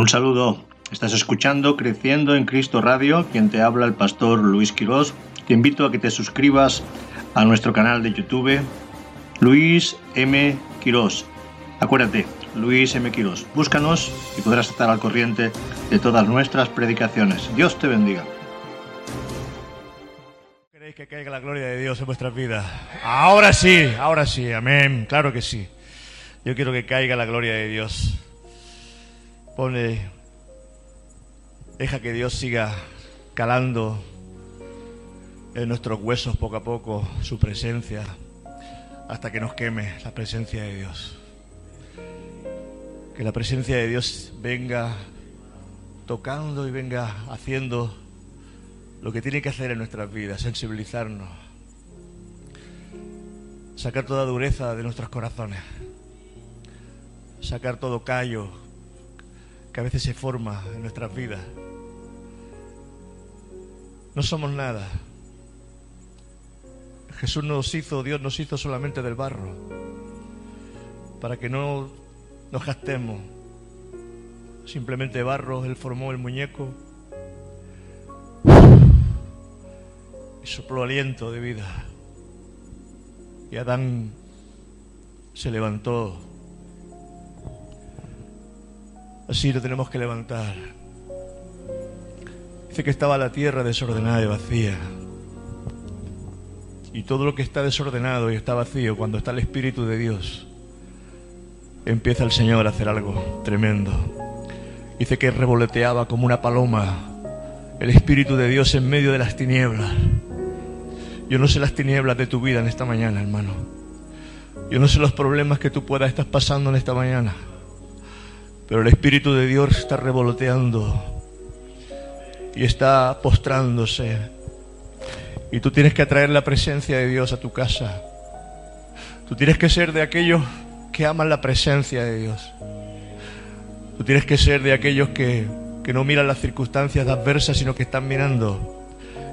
Un saludo. Estás escuchando Creciendo en Cristo Radio, quien te habla el pastor Luis Quirós. Te invito a que te suscribas a nuestro canal de YouTube, Luis M. Quirós. Acuérdate, Luis M. Quirós. Búscanos y podrás estar al corriente de todas nuestras predicaciones. Dios te bendiga. ¿Queréis que caiga la gloria de Dios en vuestras vidas? Ahora sí, ahora sí, amén, claro que sí. Yo quiero que caiga la gloria de Dios. Pone, deja que Dios siga calando en nuestros huesos poco a poco su presencia hasta que nos queme la presencia de Dios. Que la presencia de Dios venga tocando y venga haciendo lo que tiene que hacer en nuestras vidas, sensibilizarnos, sacar toda dureza de nuestros corazones, sacar todo callo que a veces se forma en nuestras vidas. No somos nada. Jesús nos hizo, Dios nos hizo solamente del barro, para que no nos gastemos. Simplemente barro, Él formó el muñeco y sopló aliento de vida. Y Adán se levantó. Así lo tenemos que levantar. Dice que estaba la tierra desordenada y vacía. Y todo lo que está desordenado y está vacío, cuando está el Espíritu de Dios, empieza el Señor a hacer algo tremendo. Dice que revoloteaba como una paloma el Espíritu de Dios en medio de las tinieblas. Yo no sé las tinieblas de tu vida en esta mañana, hermano. Yo no sé los problemas que tú puedas estar pasando en esta mañana. Pero el Espíritu de Dios está revoloteando y está postrándose. Y tú tienes que atraer la presencia de Dios a tu casa. Tú tienes que ser de aquellos que aman la presencia de Dios. Tú tienes que ser de aquellos que, que no miran las circunstancias adversas, sino que están mirando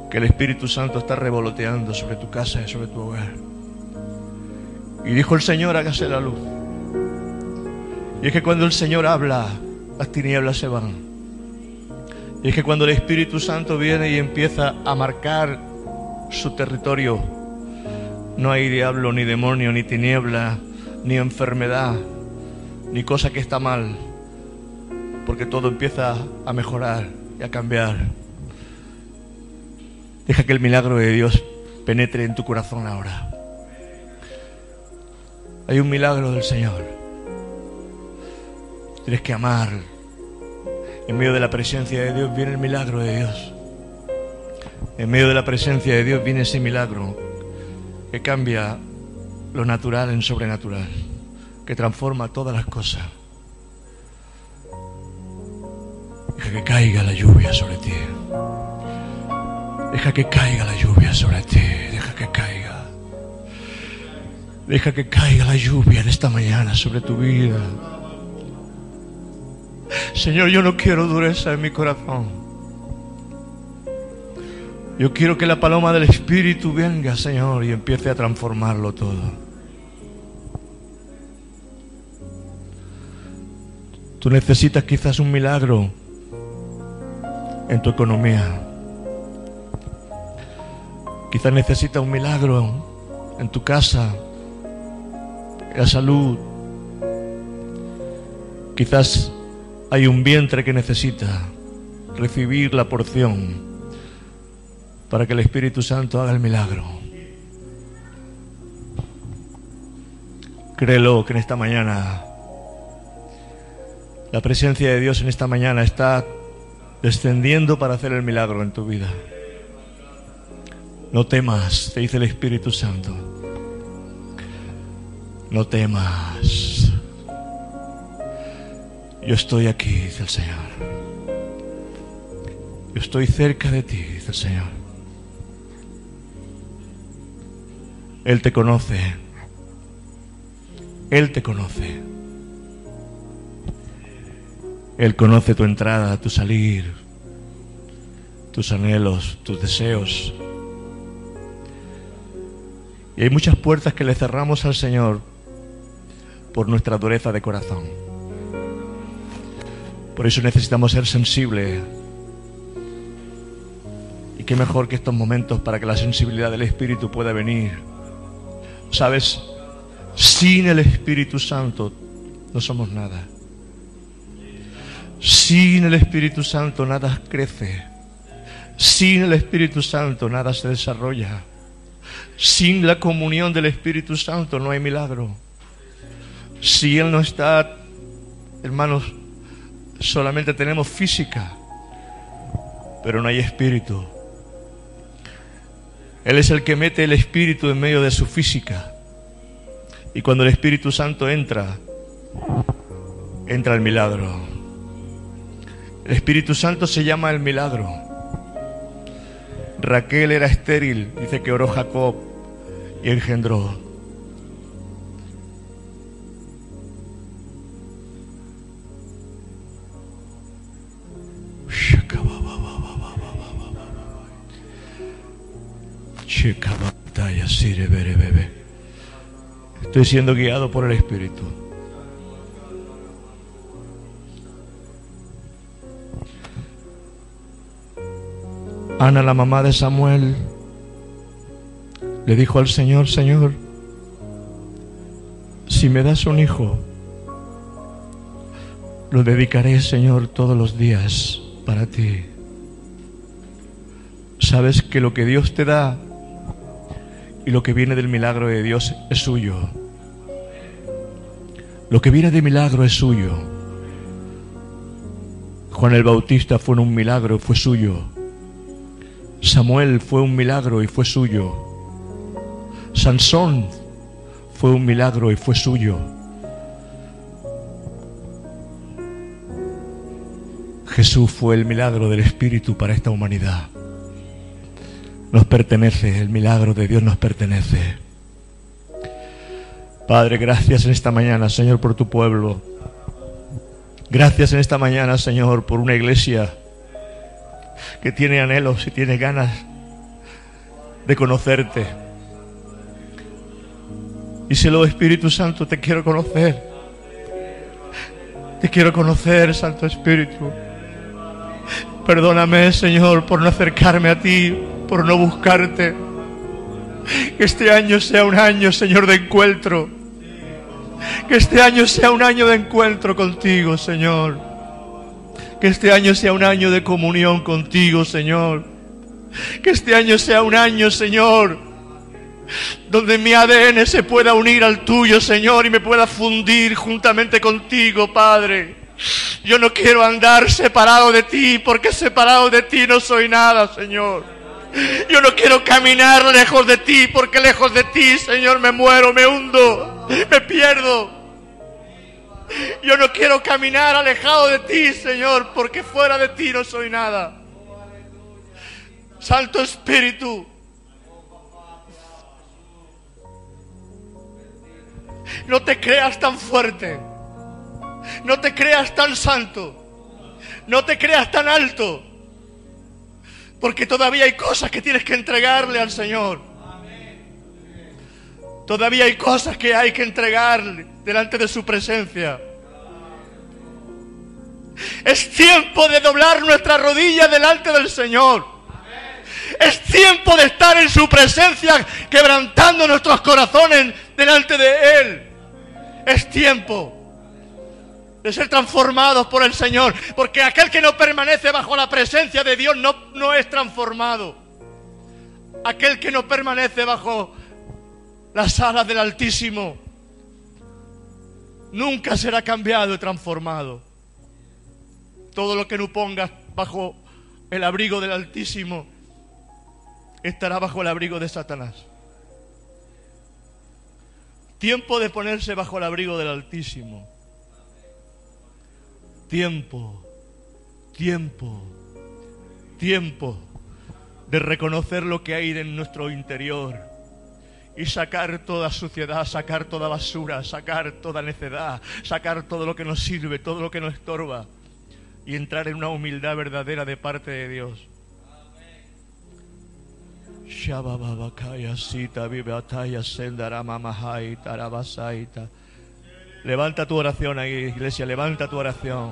que el Espíritu Santo está revoloteando sobre tu casa y sobre tu hogar. Y dijo el Señor, hágase la luz. Y es que cuando el Señor habla, las tinieblas se van. Y es que cuando el Espíritu Santo viene y empieza a marcar su territorio, no hay diablo, ni demonio, ni tiniebla, ni enfermedad, ni cosa que está mal, porque todo empieza a mejorar y a cambiar. Deja que el milagro de Dios penetre en tu corazón ahora. Hay un milagro del Señor. Tienes que amar. En medio de la presencia de Dios viene el milagro de Dios. En medio de la presencia de Dios viene ese milagro que cambia lo natural en sobrenatural, que transforma todas las cosas. Deja que caiga la lluvia sobre ti. Deja que caiga la lluvia sobre ti. Deja que caiga. Deja que caiga la lluvia en esta mañana sobre tu vida. Señor, yo no quiero dureza en mi corazón. Yo quiero que la paloma del Espíritu venga, Señor, y empiece a transformarlo todo. Tú necesitas quizás un milagro en tu economía. Quizás necesitas un milagro en tu casa, en la salud. Quizás hay un vientre que necesita recibir la porción para que el Espíritu Santo haga el milagro. Créelo que en esta mañana la presencia de Dios en esta mañana está descendiendo para hacer el milagro en tu vida. No temas, te dice el Espíritu Santo. No temas. Yo estoy aquí, dice el Señor. Yo estoy cerca de ti, dice el Señor. Él te conoce. Él te conoce. Él conoce tu entrada, tu salir, tus anhelos, tus deseos. Y hay muchas puertas que le cerramos al Señor por nuestra dureza de corazón. Por eso necesitamos ser sensibles. Y qué mejor que estos momentos para que la sensibilidad del Espíritu pueda venir. Sabes, sin el Espíritu Santo no somos nada. Sin el Espíritu Santo nada crece. Sin el Espíritu Santo nada se desarrolla. Sin la comunión del Espíritu Santo no hay milagro. Si Él no está, hermanos, solamente tenemos física, pero no hay espíritu. Él es el que mete el espíritu en medio de su física. Y cuando el Espíritu Santo entra, entra el milagro. El Espíritu Santo se llama el milagro. Raquel era estéril, dice que oró Jacob y engendró. Estoy siendo guiado por el Espíritu. Ana, la mamá de Samuel, le dijo al Señor, Señor, si me das un hijo, lo dedicaré, Señor, todos los días para ti. Sabes que lo que Dios te da y lo que viene del milagro de Dios es suyo. Lo que viene de milagro es suyo. Juan el Bautista fue un milagro, fue suyo. Samuel fue un milagro y fue suyo. Sansón fue un milagro y fue suyo. Jesús fue el milagro del Espíritu para esta humanidad. Nos pertenece, el milagro de Dios nos pertenece. Padre, gracias en esta mañana, Señor, por tu pueblo. Gracias en esta mañana, Señor, por una iglesia que tiene anhelos y tiene ganas de conocerte. Díselo, Espíritu Santo, te quiero conocer. Te quiero conocer, Santo Espíritu. Perdóname, Señor, por no acercarme a ti, por no buscarte. Que este año sea un año, Señor, de encuentro. Que este año sea un año de encuentro contigo, Señor. Que este año sea un año de comunión contigo, Señor. Que este año sea un año, Señor, donde mi ADN se pueda unir al tuyo, Señor, y me pueda fundir juntamente contigo, Padre. Yo no quiero andar separado de ti, porque separado de ti no soy nada, Señor. Yo no quiero caminar lejos de ti, porque lejos de ti, Señor, me muero, me hundo, me pierdo. Yo no quiero caminar alejado de ti, Señor, porque fuera de ti no soy nada. Santo Espíritu, no te creas tan fuerte, no te creas tan santo, no te creas tan alto, porque todavía hay cosas que tienes que entregarle al Señor. Todavía hay cosas que hay que entregarle delante de su presencia. Es tiempo de doblar nuestra rodilla delante del Señor. Es tiempo de estar en su presencia, quebrantando nuestros corazones delante de Él. Es tiempo de ser transformados por el Señor, porque aquel que no permanece bajo la presencia de Dios no, no es transformado. Aquel que no permanece bajo las alas del Altísimo nunca será cambiado y transformado. Todo lo que no pongas bajo el abrigo del Altísimo estará bajo el abrigo de Satanás. Tiempo de ponerse bajo el abrigo del Altísimo. Tiempo, tiempo, tiempo de reconocer lo que hay en nuestro interior y sacar toda suciedad, sacar toda basura, sacar toda necedad, sacar todo lo que nos sirve, todo lo que nos estorba y entrar en una humildad verdadera de parte de Dios. Levanta tu oración ahí, iglesia, levanta tu oración.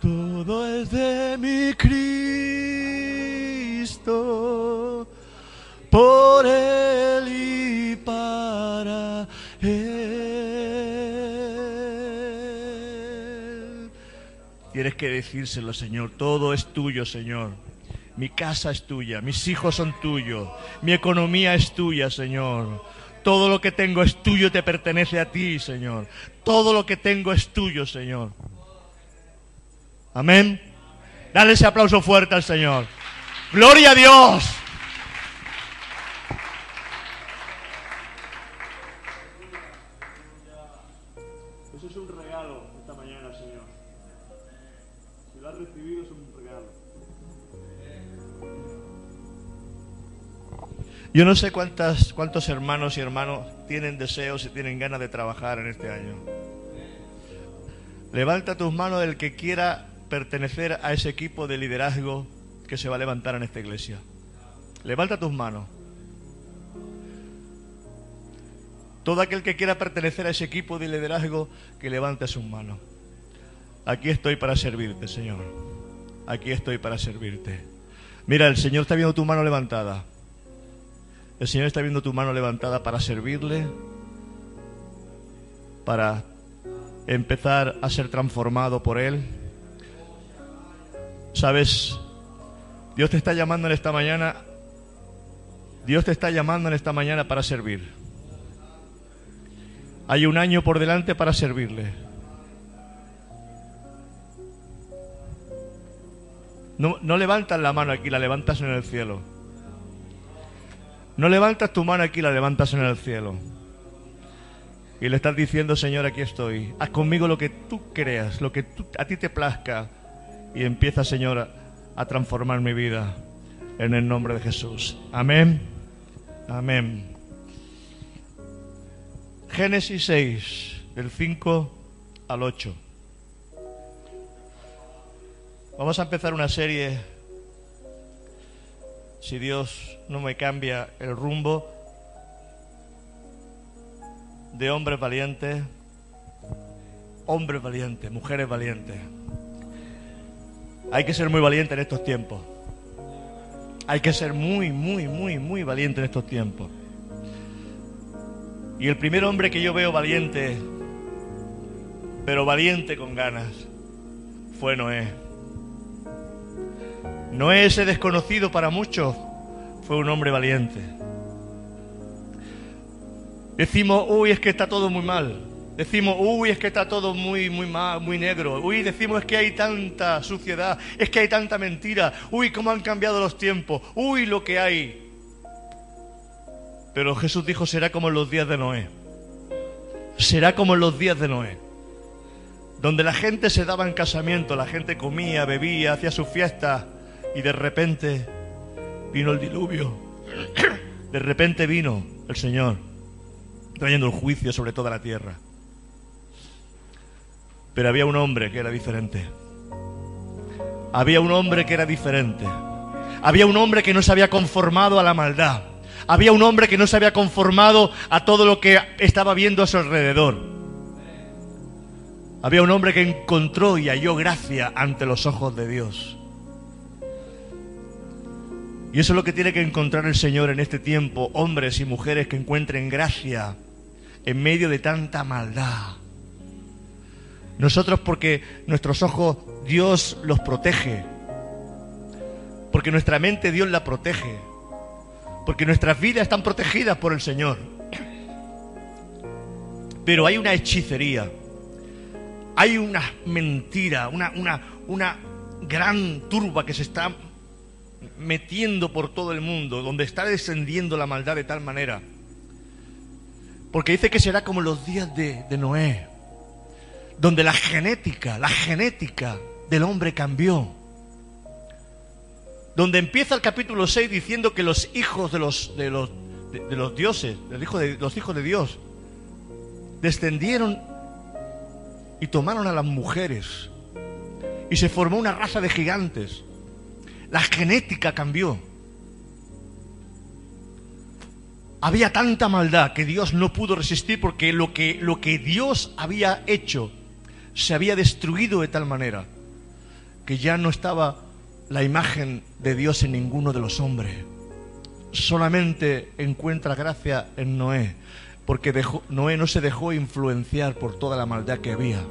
Todo es de mi Cristo, por Él y para Él. Tienes que decírselo, Señor, todo es tuyo, Señor. Mi casa es tuya, mis hijos son tuyos, mi economía es tuya, Señor. Todo lo que tengo es tuyo, te pertenece a ti, Señor. Todo lo que tengo es tuyo, Señor. Amén. Dale ese aplauso fuerte al Señor. Gloria a Dios. Eso es un regalo esta mañana, Señor. Si lo has recibido es un regalo. Yo no sé cuántas, cuántos hermanos y hermanos tienen deseos y tienen ganas de trabajar en este año. Levanta tus manos el que quiera pertenecer a ese equipo de liderazgo que se va a levantar en esta iglesia. Levanta tus manos. Todo aquel que quiera pertenecer a ese equipo de liderazgo, que levante sus manos. Aquí estoy para servirte, Señor. Aquí estoy para servirte. Mira, el Señor está viendo tu mano levantada. El Señor está viendo tu mano levantada para servirle, para empezar a ser transformado por Él. Sabes, Dios te está llamando en esta mañana, Dios te está llamando en esta mañana para servir. Hay un año por delante para servirle. No, no levantas la mano aquí, la levantas en el cielo. No levantas tu mano aquí, la levantas en el cielo. Y le estás diciendo, Señor, aquí estoy. Haz conmigo lo que tú creas, lo que a ti te plazca. Y empieza, Señor, a transformar mi vida en el nombre de Jesús. Amén. Amén. Génesis 6, del 5 al 8. Vamos a empezar una serie, si Dios no me cambia el rumbo, de hombres valientes, hombres valientes, mujeres valientes. Hay que ser muy valiente en estos tiempos. Hay que ser muy, muy, muy, muy valiente en estos tiempos. Y el primer hombre que yo veo valiente, pero valiente con ganas, fue Noé. Noé, ese desconocido para muchos, fue un hombre valiente. Decimos, uy, es que está todo muy mal. Decimos, uy, es que está todo muy, muy mal, muy negro. Uy, decimos, es que hay tanta suciedad, es que hay tanta mentira. Uy, cómo han cambiado los tiempos. Uy, lo que hay. Pero Jesús dijo, será como en los días de Noé. Será como en los días de Noé. Donde la gente se daba en casamiento, la gente comía, bebía, hacía sus fiestas y de repente vino el diluvio. De repente vino el Señor trayendo el juicio sobre toda la tierra. Pero había un hombre que era diferente. Había un hombre que era diferente. Había un hombre que no se había conformado a la maldad. Había un hombre que no se había conformado a todo lo que estaba viendo a su alrededor. Había un hombre que encontró y halló gracia ante los ojos de Dios. Y eso es lo que tiene que encontrar el Señor en este tiempo, hombres y mujeres que encuentren gracia en medio de tanta maldad. Nosotros porque nuestros ojos Dios los protege. Porque nuestra mente Dios la protege. Porque nuestras vidas están protegidas por el Señor. Pero hay una hechicería. Hay una mentira, una, una, una gran turba que se está metiendo por todo el mundo, donde está descendiendo la maldad de tal manera. Porque dice que será como los días de, de Noé donde la genética, la genética del hombre cambió. Donde empieza el capítulo 6 diciendo que los hijos de los, de los, de, los dioses, los hijos de, los hijos de Dios, descendieron y tomaron a las mujeres. Y se formó una raza de gigantes. La genética cambió. había tanta maldad que Dios no pudo resistir porque lo que, lo que Dios había hecho se había destruido de tal manera que ya no estaba la imagen de Dios en ninguno de los hombres. Solamente encuentra gracia en Noé, porque Noé no se dejó influenciar por toda la maldad que había.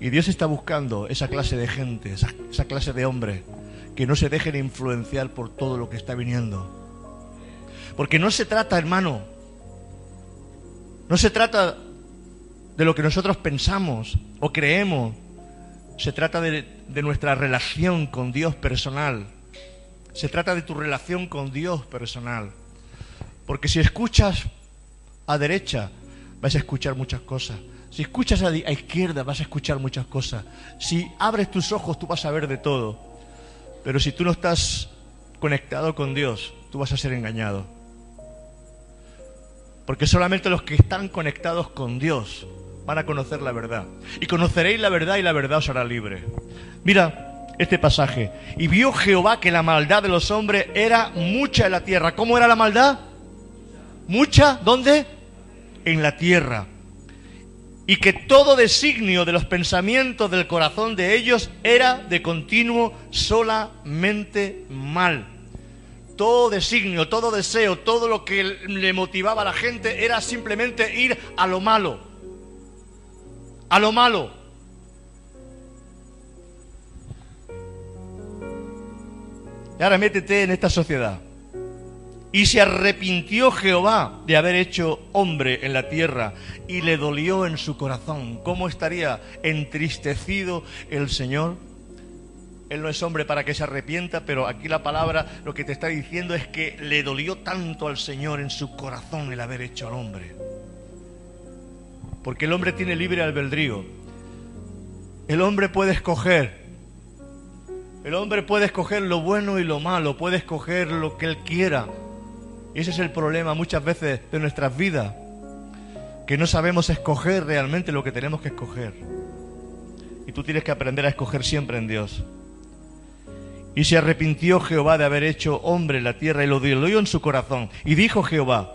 Y Dios está buscando esa clase de gente, esa, esa clase de hombres, que no se dejen influenciar por todo lo que está viniendo. Porque no se trata, hermano, no se trata de lo que nosotros pensamos o creemos, se trata de, nuestra relación con Dios personal, se trata de tu relación con Dios personal. Porque si escuchas a derecha, vas a escuchar muchas cosas. Si escuchas a, izquierda, vas a escuchar muchas cosas. Si abres tus ojos, tú vas a ver de todo. Pero si tú no estás conectado con Dios, tú vas a ser engañado. Porque solamente los que están conectados con Dios van a conocer la verdad. Y conoceréis la verdad y la verdad os hará libre. Mira este pasaje. Y vio Jehová que la maldad de los hombres era mucha en la tierra. ¿Cómo era la maldad? Mucha. ¿Dónde? En la tierra. Y que todo designio de los pensamientos del corazón de ellos era de continuo solamente mal todo designio, todo deseo, todo lo que le motivaba a la gente era simplemente ir a lo malo. A lo malo. Y ahora métete en esta sociedad. Y se arrepintió Jehová de haber hecho hombre en la tierra y le dolió en su corazón. ¿Cómo estaría entristecido el Señor? Él no es hombre para que se arrepienta, pero aquí la palabra lo que te está diciendo es que le dolió tanto al Señor en su corazón el haber hecho al hombre. Porque el hombre tiene libre albedrío. El hombre puede escoger. El hombre puede escoger lo bueno y lo malo, puede escoger lo que él quiera. Y ese es el problema muchas veces de nuestras vidas, que no sabemos escoger realmente lo que tenemos que escoger. Y tú tienes que aprender a escoger siempre en Dios. Y se arrepintió Jehová de haber hecho hombre en la tierra y lo dio en su corazón. Y dijo Jehová,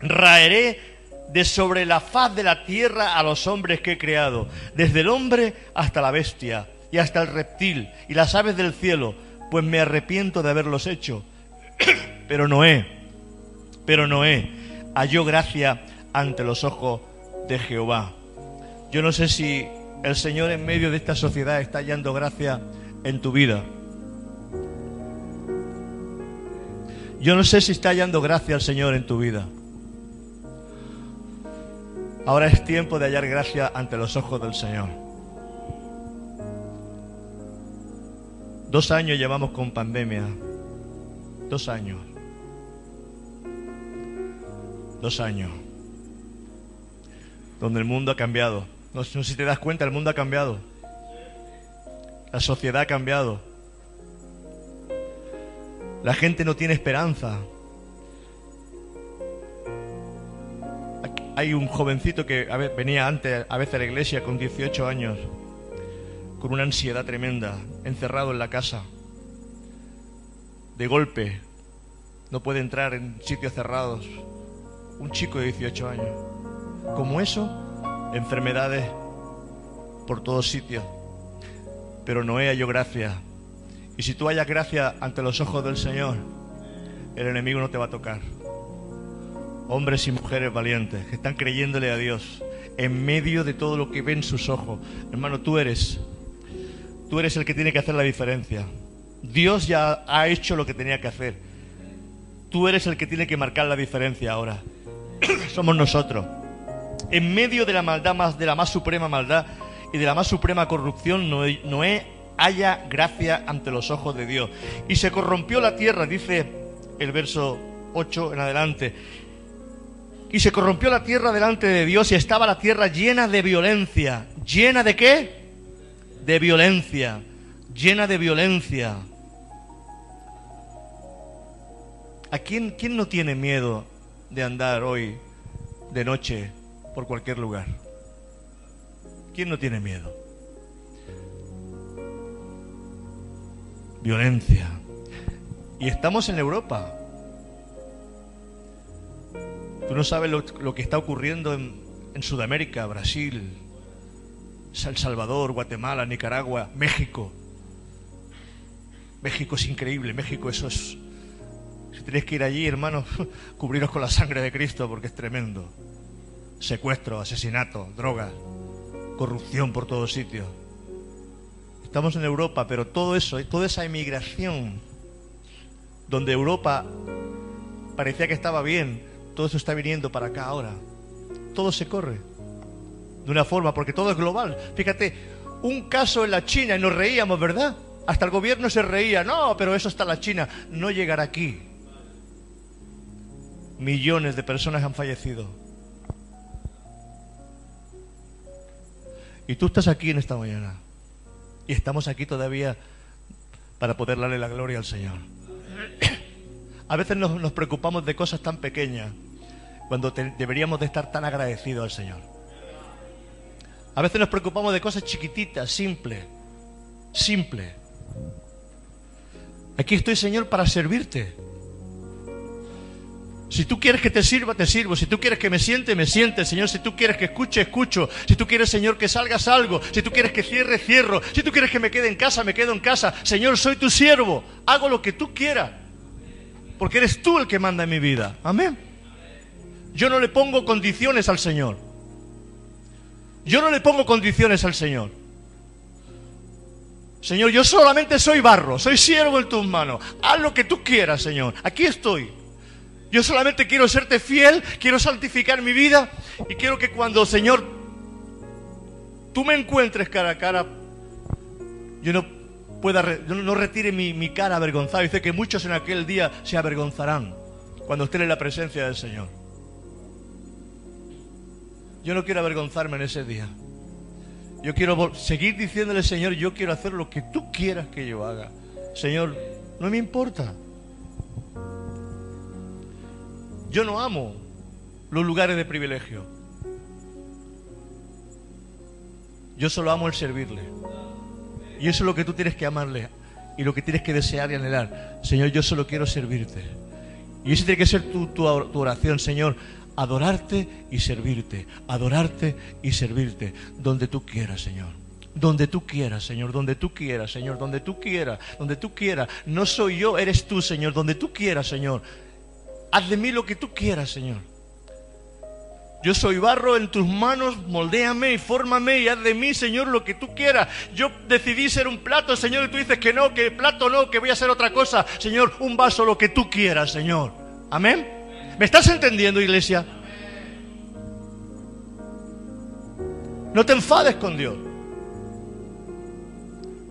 raeré de sobre la faz de la tierra a los hombres que he creado, desde el hombre hasta la bestia y hasta el reptil y las aves del cielo, pues me arrepiento de haberlos hecho. pero Noé, pero Noé halló gracia ante los ojos de Jehová. Yo no sé si el Señor en medio de esta sociedad está hallando gracia en tu vida. Yo no sé si está hallando gracia al Señor en tu vida. Ahora es tiempo de hallar gracia ante los ojos del Señor. Dos años llevamos con pandemia. Dos años. Dos años. Donde el mundo ha cambiado. No sé si te das cuenta, el mundo ha cambiado. La sociedad ha cambiado. La gente no tiene esperanza. Hay un jovencito que venía antes a veces a la iglesia con 18 años, con una ansiedad tremenda, encerrado en la casa. De golpe, no puede entrar en sitios cerrados. Un chico de 18 años. Como eso, enfermedades por todos sitios. Pero Noé halló gracia y si tú hayas gracia ante los ojos del Señor, el enemigo no te va a tocar. Hombres y mujeres valientes que están creyéndole a Dios en medio de todo lo que ven sus ojos. Hermano, tú eres, tú eres el que tiene que hacer la diferencia. Dios ya ha hecho lo que tenía que hacer. Tú eres el que tiene que marcar la diferencia ahora. Somos nosotros. En medio de la maldad más, de la más suprema maldad y de la más suprema corrupción, Noé haya gracia ante los ojos de Dios. Y se corrompió la tierra, dice el verso 8 en adelante. Y se corrompió la tierra delante de Dios y estaba la tierra llena de violencia. ¿Llena de qué? De violencia. Llena de violencia. ¿A quién, quién no tiene miedo de andar hoy de noche por cualquier lugar? ¿Quién no tiene miedo? violencia. Y estamos en Europa. Tú no sabes lo, que está ocurriendo en, en Sudamérica, Brasil, El Salvador, Guatemala, Nicaragua, México. México es increíble, México eso es... Si tenéis que ir allí, hermanos, cubriros con la sangre de Cristo porque es tremendo. Secuestro, asesinato, drogas, corrupción por todos sitios. Estamos en Europa, pero todo eso, toda esa emigración, donde Europa parecía que estaba bien, todo eso está viniendo para acá ahora. Todo se corre de una forma, porque todo es global. Fíjate, un caso en la China y nos reíamos, ¿verdad? Hasta el gobierno se reía, no, pero eso está en la China, no llegará aquí. Millones de personas han fallecido. Y tú estás aquí en esta mañana. Y estamos aquí todavía para poder darle la gloria al Señor. A veces nos, preocupamos de cosas tan pequeñas cuando deberíamos de estar tan agradecidos al Señor. A veces nos preocupamos de cosas chiquititas, simples, simples. Aquí estoy, Señor, para servirte. Si tú quieres que te sirva, te sirvo. Si tú quieres que me siente, me siente, Señor. Si tú quieres que escuche, escucho. Si tú quieres, Señor, que salga, salgo. Si tú quieres que cierre, cierro. Si tú quieres que me quede en casa, me quedo en casa. Señor, soy tu siervo. Hago lo que tú quieras. Porque eres tú el que manda en mi vida. Amén. Yo no le pongo condiciones al Señor. Yo no le pongo condiciones al Señor. Señor, yo solamente soy barro, soy siervo en tus manos. Haz lo que tú quieras, Señor. Aquí estoy. Yo solamente quiero serte fiel, quiero santificar mi vida y quiero que cuando, Señor, tú me encuentres cara a cara, yo no pueda, no retire mi, mi cara avergonzada. Dice que muchos en aquel día se avergonzarán cuando estén en la presencia del Señor. Yo no quiero avergonzarme en ese día. Yo quiero seguir diciéndole, Señor, yo quiero hacer lo que tú quieras que yo haga. Señor, no me importa. Yo no amo los lugares de privilegio. Yo solo amo el servirle. Y eso es lo que tú tienes que amarle y lo que tienes que desear y anhelar. Señor, yo solo quiero servirte. Y eso tiene que ser tu, tu oración, Señor adorarte y servirte, adorarte y servirte, donde tú quieras, Señor. Donde tú quieras, Señor, donde tú quieras, Señor, donde tú quieras, donde tú quieras. No soy yo, eres tú, Señor, donde tú quieras, Señor. Haz de mí lo que tú quieras, Señor. Yo soy barro en tus manos, moldéame y fórmame y haz de mí, Señor, lo que tú quieras. Yo decidí ser un plato, Señor, y tú dices que no, que plato no, que voy a ser otra cosa. Señor, un vaso, lo que tú quieras, Señor. Amén. ¿Me estás entendiendo, iglesia? No te enfades con Dios.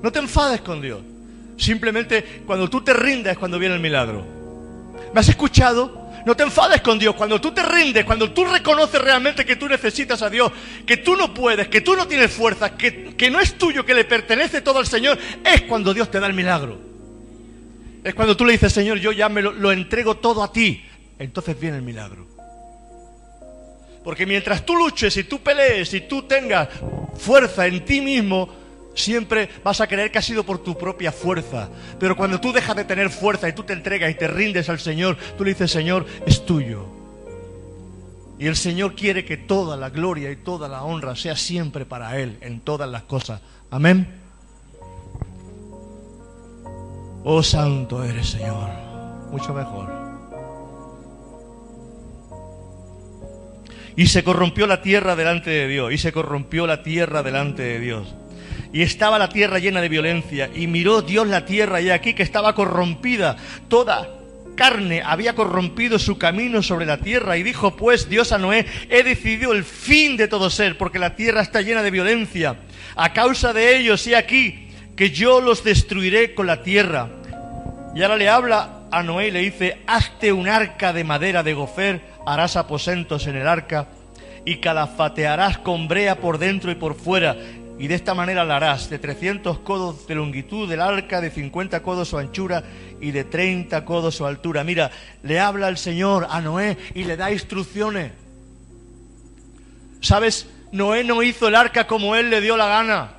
No te enfades con Dios. Simplemente cuando tú te rindes es cuando viene el milagro. ¿Me has escuchado? No te enfades con Dios. Cuando tú te rindes, cuando tú reconoces realmente que tú necesitas a Dios, que tú no puedes, que tú no tienes fuerza, que, que no es tuyo, que le pertenece todo al Señor, es cuando Dios te da el milagro. Es cuando tú le dices, Señor, yo ya me lo entrego todo a ti entonces viene el milagro. Porque mientras tú luches y tú pelees y tú tengas fuerza en ti mismo, siempre vas a creer que ha sido por tu propia fuerza. Pero cuando tú dejas de tener fuerza y tú te entregas y te rindes al Señor, tú le dices, Señor, es tuyo. Y el Señor quiere que toda la gloria y toda la honra sea siempre para Él, en todas las cosas. Amén. Oh santo eres, Señor. Mucho mejor. Y se corrompió la tierra delante de Dios. Y se corrompió la tierra delante de Dios. Y estaba la tierra llena de violencia. Y miró Dios la tierra y aquí que estaba corrompida. Toda carne había corrompido su camino sobre la tierra. Y dijo pues Dios a Noé, he decidido el fin de todo ser, porque la tierra está llena de violencia. A causa de ellos, y aquí, que yo los destruiré con la tierra. Y ahora le habla a Noé y le dice, hazte un arca de madera de gofer harás aposentos en el arca y calafatearás con brea por dentro y por fuera. Y de esta manera la harás, de 300 codos de longitud del arca, de 50 codos su anchura y de 30 codos su altura. Mira, le habla el Señor a Noé y le da instrucciones. ¿Sabes? Noé no hizo el arca como él le dio la gana,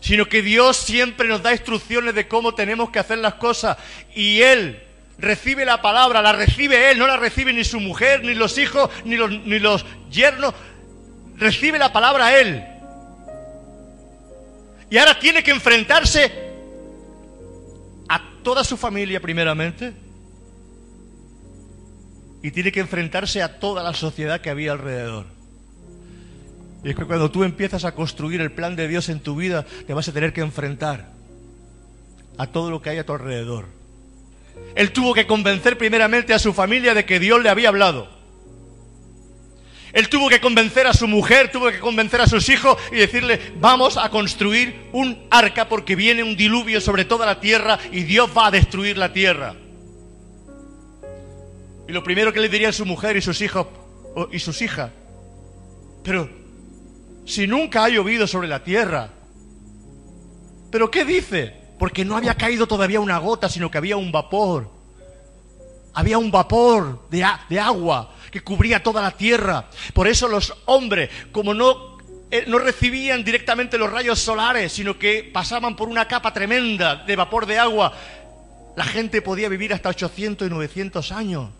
sino que Dios siempre nos da instrucciones de cómo tenemos que hacer las cosas y él recibe la palabra, la recibe él, no la recibe ni su mujer, ni los hijos, ni los, ni los yernos, recibe la palabra él. Y ahora tiene que enfrentarse a toda su familia primeramente. Y tiene que enfrentarse a toda la sociedad que había alrededor. Y es que cuando tú empiezas a construir el plan de Dios en tu vida, te vas a tener que enfrentar a todo lo que hay a tu alrededor. Él tuvo que convencer primeramente a su familia de que Dios le había hablado. Él tuvo que convencer a su mujer, tuvo que convencer a sus hijos y decirle, vamos a construir un arca porque viene un diluvio sobre toda la tierra y Dios va a destruir la tierra. Y lo primero que le diría a su mujer y sus hijos y sus hijas, pero si nunca ha llovido sobre la tierra, ¿pero qué dice? Porque no había caído todavía una gota, sino que había un vapor. Había un vapor de, de agua que cubría toda la tierra. Por eso los hombres, como no, eh, no recibían directamente los rayos solares, sino que pasaban por una capa tremenda de vapor de agua, la gente podía vivir hasta 800 y 900 años.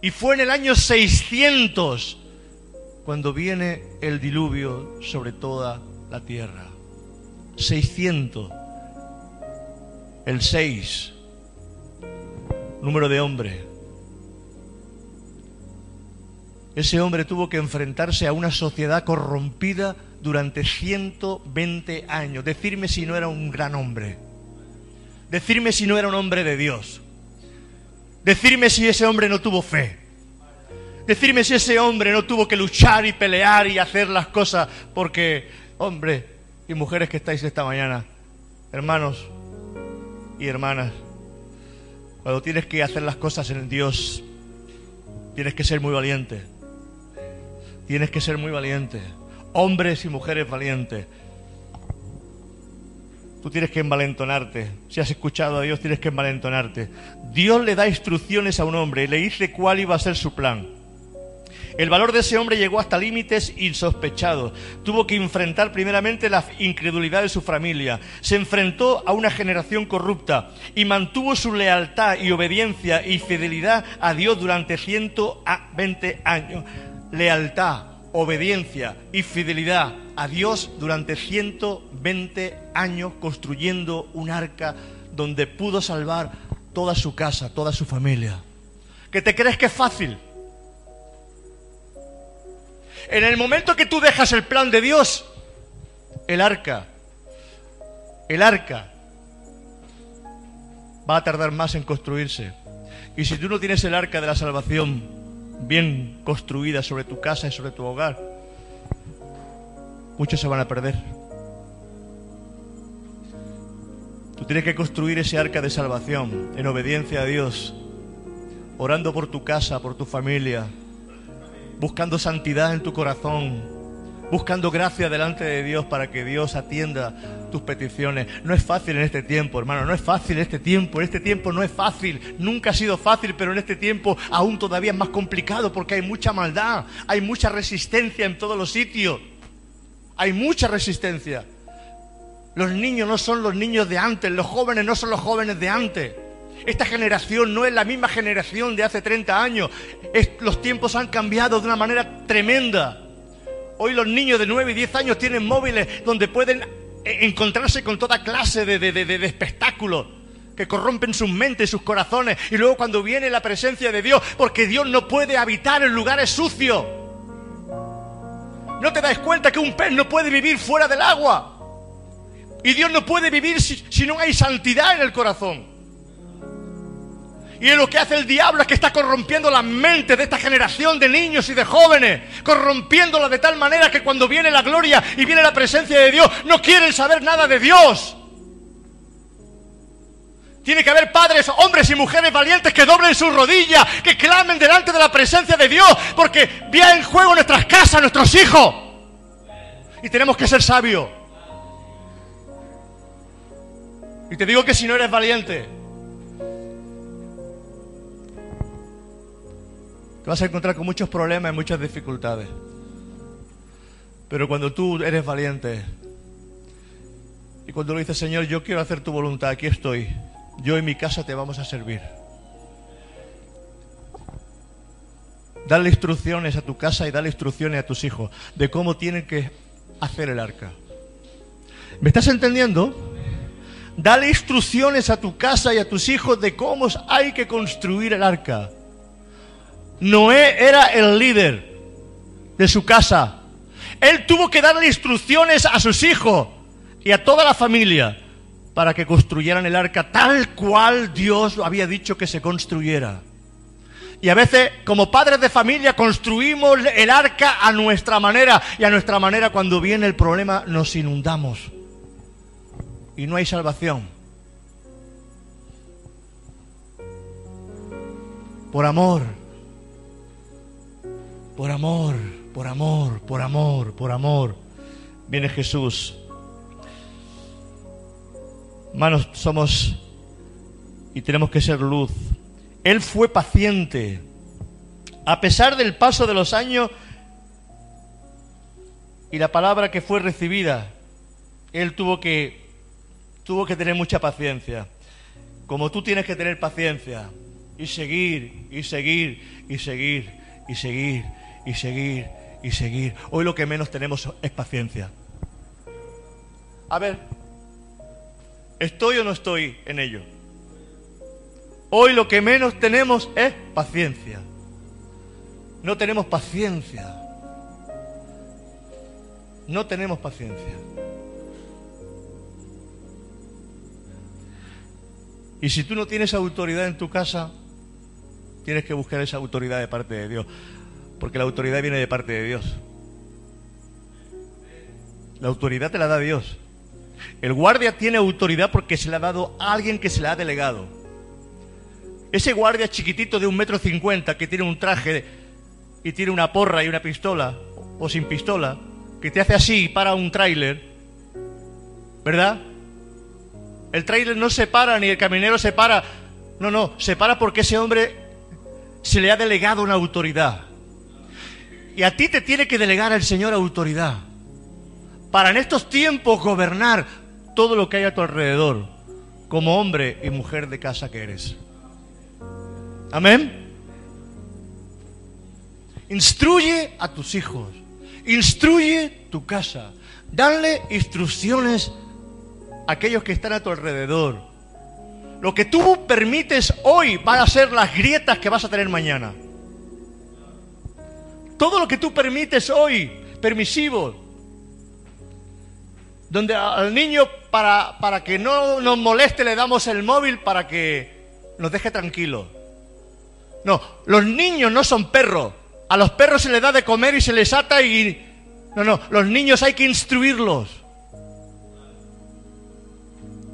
Y fue en el año 600 cuando viene el diluvio sobre toda la tierra. 600. El 6. Número de hombre. Ese hombre tuvo que enfrentarse a una sociedad corrompida durante 120 años. Decirme si no era un gran hombre. Decirme si no era un hombre de Dios. Decirme si ese hombre no tuvo fe. Decirme si ese hombre no tuvo que luchar y pelear y hacer las cosas porque, hombre y mujeres que estáis esta mañana, hermanos y hermanas, cuando tienes que hacer las cosas en Dios, tienes que ser muy valiente. Tienes que ser muy valiente. Hombres y mujeres valientes. Tú tienes que envalentonarte. Si has escuchado a Dios, tienes que envalentonarte. Dios le da instrucciones a un hombre y le dice cuál iba a ser su plan. El valor de ese hombre llegó hasta límites insospechados. Tuvo que enfrentar primeramente la incredulidad de su familia. Se enfrentó a una generación corrupta y mantuvo su lealtad y obediencia y fidelidad a Dios durante 120 años lealtad, obediencia y fidelidad a Dios durante 120 años construyendo un arca donde pudo salvar toda su casa, toda su familia. ¿Que te crees que es fácil? En el momento que tú dejas el plan de Dios, el arca, el arca va a tardar más en construirse. Y si tú no tienes el arca de la salvación, bien construida sobre tu casa y sobre tu hogar, muchos se van a perder. Tú tienes que construir ese arca de salvación en obediencia a Dios, orando por tu casa, por tu familia, buscando santidad en tu corazón, buscando gracia delante de Dios para que Dios atienda tus peticiones. No es fácil en este tiempo, hermano, no es fácil en este tiempo, en este tiempo no es fácil, nunca ha sido fácil, pero en este tiempo aún todavía es más complicado porque hay mucha maldad, hay mucha resistencia en todos los sitios, hay mucha resistencia. Los niños no son los niños de antes, los jóvenes no son los jóvenes de antes. Esta generación no es la misma generación de hace 30 años. los tiempos han cambiado de una manera tremenda. Hoy los niños de 9 y 10 años tienen móviles donde pueden encontrarse con toda clase de, de, espectáculos que corrompen sus mentes, sus corazones. Y luego cuando viene la presencia de Dios, porque Dios no puede habitar en lugares sucios. ¿No te das cuenta que un pez no puede vivir fuera del agua? Y Dios no puede vivir si no hay santidad en el corazón. Y lo que hace el diablo es que está corrompiendo la mente de esta generación de niños y de jóvenes, corrompiéndola de tal manera que cuando viene la gloria y viene la presencia de Dios, no quieren saber nada de Dios. Tiene que haber padres, hombres y mujeres valientes que doblen sus rodillas, que clamen delante de la presencia de Dios, porque viene en juego nuestras casas, nuestros hijos. Y tenemos que ser sabios. Y te digo que si no eres valiente, Te vas a encontrar con muchos problemas y muchas dificultades. Pero cuando tú eres valiente y cuando le dices, Señor, yo quiero hacer tu voluntad, aquí estoy. yo y mi casa te vamos a servir. Dale instrucciones a tu casa y dale instrucciones a tus hijos de cómo tienen que hacer el arca. ¿Me estás entendiendo? Dale instrucciones a tu casa y a tus hijos de cómo hay que construir el arca. Noé era el líder de su casa. Él tuvo que darle instrucciones a sus hijos y a toda la familia para que construyeran el arca tal cual Dios había dicho que se construyera. Y a veces, como padres de familia, construimos el arca a nuestra manera. Y a nuestra manera, cuando viene el problema, nos inundamos. Y no hay salvación. Por amor. Por amor, por amor, por amor, por amor. Viene Jesús. Hermanos, somos y tenemos que ser luz. Él fue paciente. A pesar del paso de los años y la palabra que fue recibida, él tuvo que tuvo que tener mucha paciencia. Como tú tienes que tener paciencia y seguir y seguir y seguir y seguir y seguir y seguir. Hoy lo que menos tenemos es paciencia. A ver, ¿estoy o no estoy en ello? Hoy lo que menos tenemos es paciencia. No tenemos paciencia. No tenemos paciencia. Y si tú no tienes autoridad en tu casa, tienes que buscar esa autoridad de parte de Dios. Porque la autoridad viene de parte de Dios. La autoridad te la da Dios. El guardia tiene autoridad porque se le ha dado a alguien que se le ha delegado. Ese guardia chiquitito de un metro cincuenta que tiene un traje y tiene una porra y una pistola, o sin pistola, que te hace así para un tráiler, ¿verdad? El tráiler no se para ni el caminero se para. No, no, se para porque ese hombre se le ha delegado una autoridad. Y a ti te tiene que delegar el Señor autoridad. Para en estos tiempos gobernar todo lo que hay a tu alrededor, como hombre y mujer de casa que eres. Amén. Instruye a tus hijos. Instruye tu casa. Dale instrucciones a aquellos que están a tu alrededor. Lo que tú permites hoy van a ser las grietas que vas a tener mañana. Todo lo que tú permites hoy, permisivo, donde al niño para, para que no nos moleste le damos el móvil para que nos deje tranquilo. No, los niños no son perros. A los perros se les da de comer y se les ata y... No, no, los niños hay que instruirlos.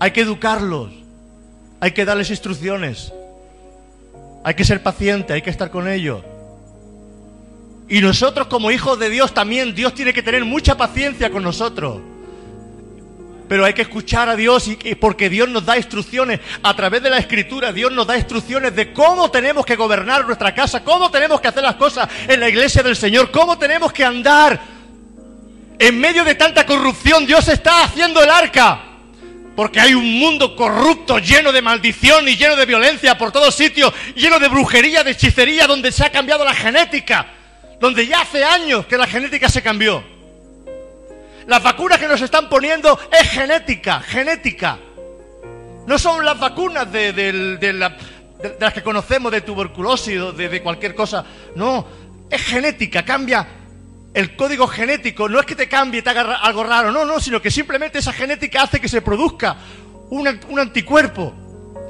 Hay que educarlos. Hay que darles instrucciones. Hay que ser paciente, hay que estar con ellos. Y nosotros como hijos de Dios también, Dios tiene que tener mucha paciencia con nosotros pero hay que escuchar a Dios y, porque Dios nos da instrucciones a través de la escritura, Dios nos da instrucciones de cómo tenemos que gobernar nuestra casa, cómo tenemos que hacer las cosas en la iglesia del Señor, cómo tenemos que andar. En medio de tanta corrupción, Dios está haciendo el arca. Porque hay un mundo corrupto, lleno de maldición y lleno de violencia por todos sitios, lleno de brujería, de hechicería, donde se ha cambiado la genética, donde ya hace años que la genética se cambió. Las vacunas que nos están poniendo es genética, genética. No son las vacunas de, las que conocemos de tuberculosis o de, cualquier cosa. No, es genética, cambia el código genético. No es que te cambie, te haga algo raro, no, no, sino que simplemente esa genética hace que se produzca un anticuerpo.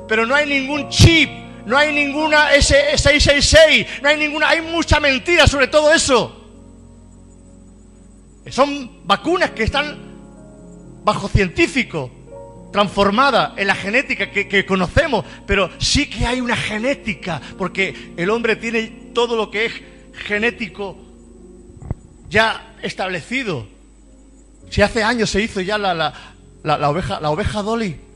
Pero no hay ningún chip, no hay ninguna S666, no hay ninguna, hay mucha mentira sobre todo eso. Son vacunas que están bajo científico, transformadas en la genética que, conocemos, pero sí que hay una genética, porque el hombre tiene todo lo que es genético ya establecido. Si hace años se hizo ya la, la, oveja, la oveja Dolly,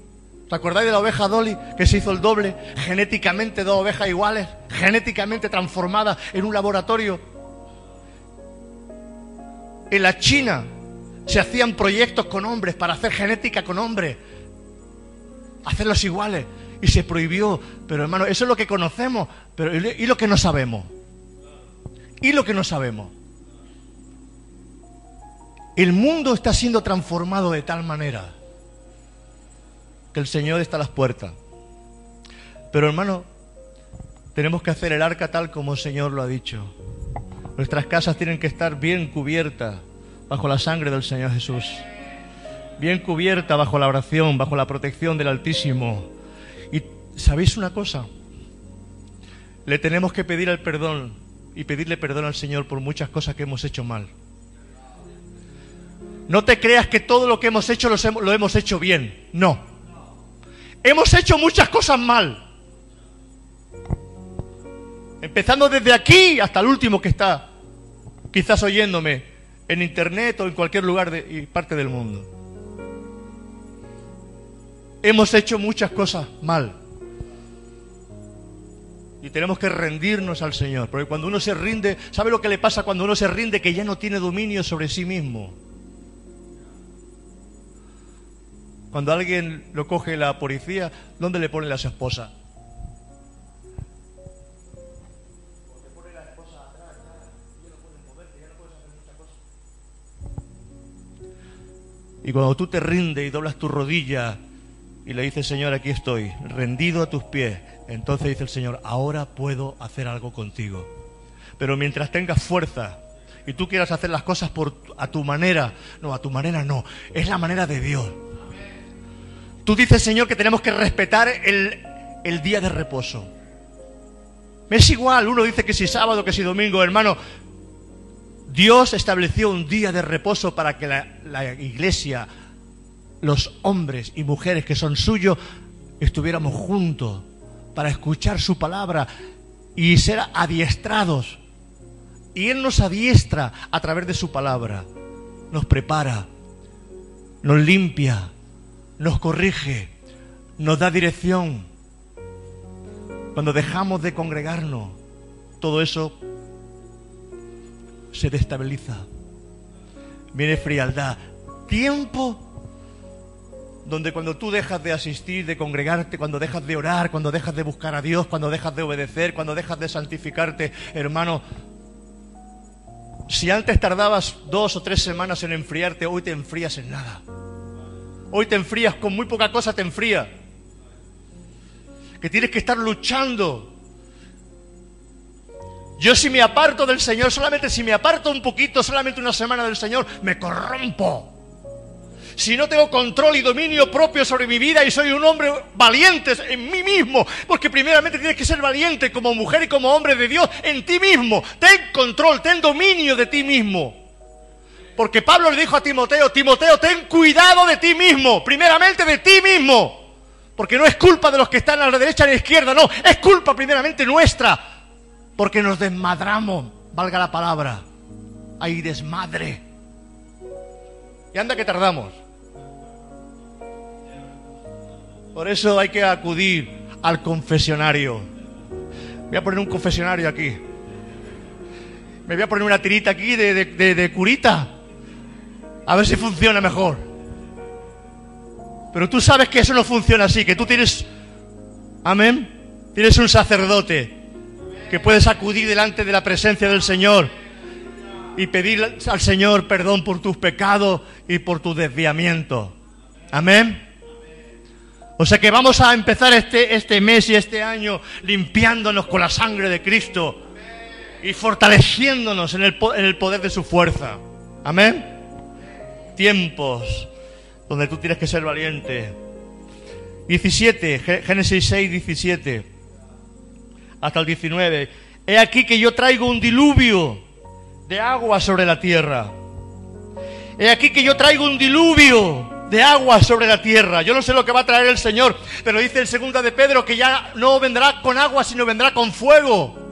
¿Te acordáis de la oveja Dolly que se hizo el doble? Genéticamente dos ovejas iguales, genéticamente transformadas en un laboratorio. En la China se hacían proyectos con hombres para hacer genética con hombres, hacerlos iguales. y se prohibió. Pero hermano, eso es lo que conocemos, pero ¿y lo que no sabemos? ¿Y lo que no sabemos? El mundo está siendo transformado de tal manera que el Señor está a las puertas. Pero hermano, tenemos que hacer el arca tal como el Señor lo ha dicho. Nuestras casas tienen que estar bien cubiertas bajo la sangre del Señor Jesús. Bien cubierta bajo la oración, bajo la protección del Altísimo. Y ¿sabéis una cosa? Le tenemos que pedir el perdón y pedirle perdón al Señor por muchas cosas que hemos hecho mal. No te creas que todo lo que hemos hecho lo hemos hecho bien. No. Hemos hecho muchas cosas mal. Empezando desde aquí hasta el último que está quizás oyéndome en internet o en cualquier lugar de, y parte del mundo. Hemos hecho muchas cosas mal. Y tenemos que rendirnos al Señor. Porque cuando uno se rinde, ¿sabe lo que le pasa cuando uno se rinde? Que ya no tiene dominio sobre sí mismo. Cuando alguien lo coge la policía, ¿dónde le pone las esposas? Y cuando tú te rindes y doblas tu rodilla y le dices, Señor, aquí estoy, rendido a tus pies, entonces dice el Señor, ahora puedo hacer algo contigo. Pero mientras tengas fuerza y tú quieras hacer las cosas por, a tu manera, no, a tu manera no, es la manera de Dios. Tú dices, Señor, que tenemos que respetar el, día de reposo. Es igual, uno dice que si sábado, que si domingo, hermano. Dios estableció un día de reposo para que la, la iglesia, los hombres y mujeres que son suyos, estuviéramos juntos para escuchar su palabra y ser adiestrados. Y Él nos adiestra a través de su palabra, nos prepara, nos limpia, nos corrige, nos da dirección. Cuando dejamos de congregarnos, todo eso se destabiliza. Viene frialdad. Tiempo donde cuando tú dejas de asistir, de congregarte, cuando dejas de orar, cuando dejas de buscar a Dios, cuando dejas de obedecer, cuando dejas de santificarte, hermano, si antes tardabas dos o tres semanas en enfriarte, hoy te enfrías en nada. Hoy te enfrías, con muy poca cosa te enfría. Que tienes que estar luchando. Yo si me aparto del Señor, solamente si me aparto un poquito, solamente una semana del Señor, me corrompo. Si no tengo control y dominio propio sobre mi vida y soy un hombre valiente en mí mismo, porque primeramente tienes que ser valiente como mujer y como hombre de Dios en ti mismo. Ten control, ten dominio de ti mismo. Porque Pablo le dijo a Timoteo, Timoteo, ten cuidado de ti mismo, primeramente de ti mismo. Porque no es culpa de los que están a la derecha ni a la izquierda, no, es culpa primeramente nuestra. Porque nos desmadramos, valga la palabra. Hay desmadre. Y anda que tardamos. Por eso hay que acudir al confesionario. Voy a poner un confesionario aquí. Me voy a poner una tirita aquí de, curita. A ver si funciona mejor. Pero tú sabes que eso no funciona así, que tú tienes, amén, tienes un sacerdote que puedes acudir delante de la presencia del Señor y pedir al Señor perdón por tus pecados y por tu desviamiento. Amén. O sea que vamos a empezar este, este mes y este año limpiándonos con la sangre de Cristo y fortaleciéndonos en el, en el poder de su fuerza. Amén tiempos donde tú tienes que ser valiente. 17, Génesis 6, 17, hasta el 19. He aquí que yo traigo un diluvio de agua sobre la tierra. He aquí que yo traigo un diluvio de agua sobre la tierra. Yo no sé lo que va a traer el Señor, pero dice el segunda de Pedro que ya no vendrá con agua, sino vendrá con fuego.